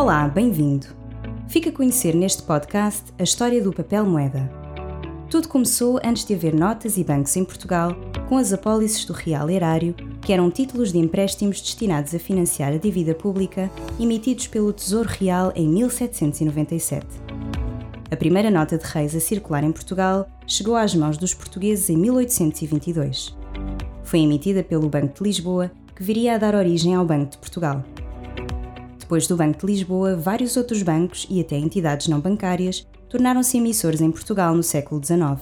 Olá, bem-vindo. Fica a conhecer neste podcast a história do papel moeda. Tudo começou antes de haver notas e bancos em Portugal, com as apólices do Real Erário, que eram títulos de empréstimos destinados a financiar a dívida pública, emitidos pelo Tesouro Real em 1797. A primeira nota de reis a circular em Portugal chegou às mãos dos portugueses em 1822. Foi emitida pelo Banco de Lisboa, que viria a dar origem ao Banco de Portugal. Depois do Banco de Lisboa, vários outros bancos e até entidades não bancárias tornaram-se emissores em Portugal no século XIX.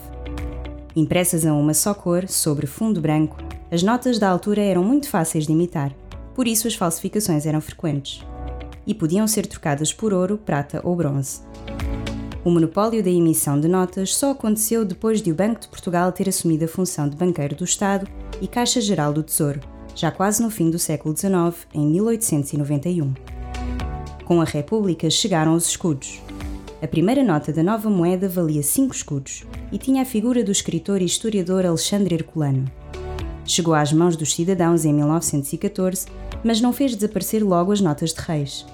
Impressas a uma só cor, sobre fundo branco, as notas da altura eram muito fáceis de imitar, por isso as falsificações eram frequentes. E podiam ser trocadas por ouro, prata ou bronze. O monopólio da emissão de notas só aconteceu depois de o Banco de Portugal ter assumido a função de banqueiro do Estado e Caixa Geral do Tesouro, já quase no fim do século XIX, em 1891 com a República chegaram os escudos. A primeira nota da nova moeda valia cinco escudos e tinha a figura do escritor e historiador Alexandre Herculano. Chegou às mãos dos cidadãos em 1914, mas não fez desaparecer logo as notas de reis.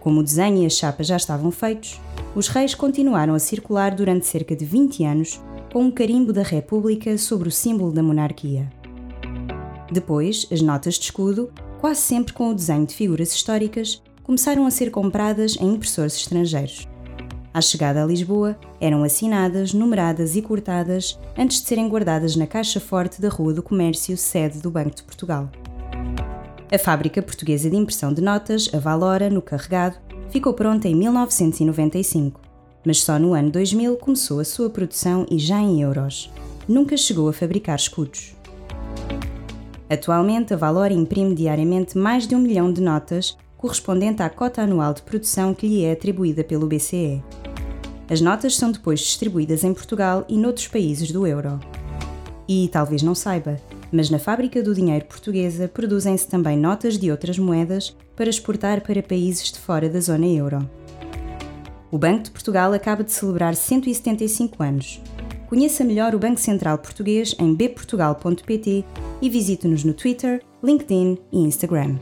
Como o desenho e a chapa já estavam feitos, os reis continuaram a circular durante cerca de 20 anos com um carimbo da República sobre o símbolo da monarquia. Depois, as notas de escudo, quase sempre com o desenho de figuras históricas, começaram a ser compradas em impressores estrangeiros. À chegada a Lisboa, eram assinadas, numeradas e cortadas antes de serem guardadas na caixa forte da Rua do Comércio, sede do Banco de Portugal. A fábrica portuguesa de impressão de notas, a Valora, no Carregado, ficou pronta em 1995, mas só no ano 2000 começou a sua produção e já em euros. Nunca chegou a fabricar escudos. Atualmente, a Valora imprime diariamente mais de um milhão de notas correspondente à cota anual de produção que lhe é atribuída pelo BCE. As notas são depois distribuídas em Portugal e noutros países do euro. E talvez não saiba, mas na fábrica do dinheiro portuguesa produzem-se também notas de outras moedas para exportar para países de fora da zona euro. O Banco de Portugal acaba de celebrar 175 anos. Conheça melhor o Banco Central Português em bportugal.pt e visite-nos no Twitter, LinkedIn e Instagram.